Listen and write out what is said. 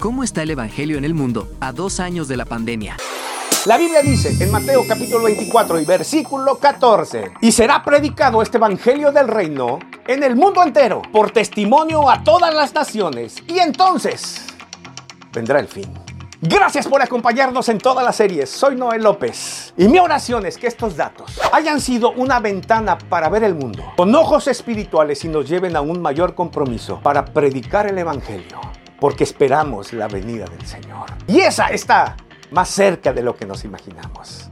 ¿Cómo está el Evangelio en el mundo a dos años de la pandemia? La Biblia dice en Mateo capítulo 24 y versículo 14, y será predicado este Evangelio del reino en el mundo entero por testimonio a todas las naciones, y entonces vendrá el fin. Gracias por acompañarnos en todas las series. Soy Noel López. Y mi oración es que estos datos hayan sido una ventana para ver el mundo con ojos espirituales y nos lleven a un mayor compromiso para predicar el Evangelio porque esperamos la venida del Señor. Y esa está más cerca de lo que nos imaginamos.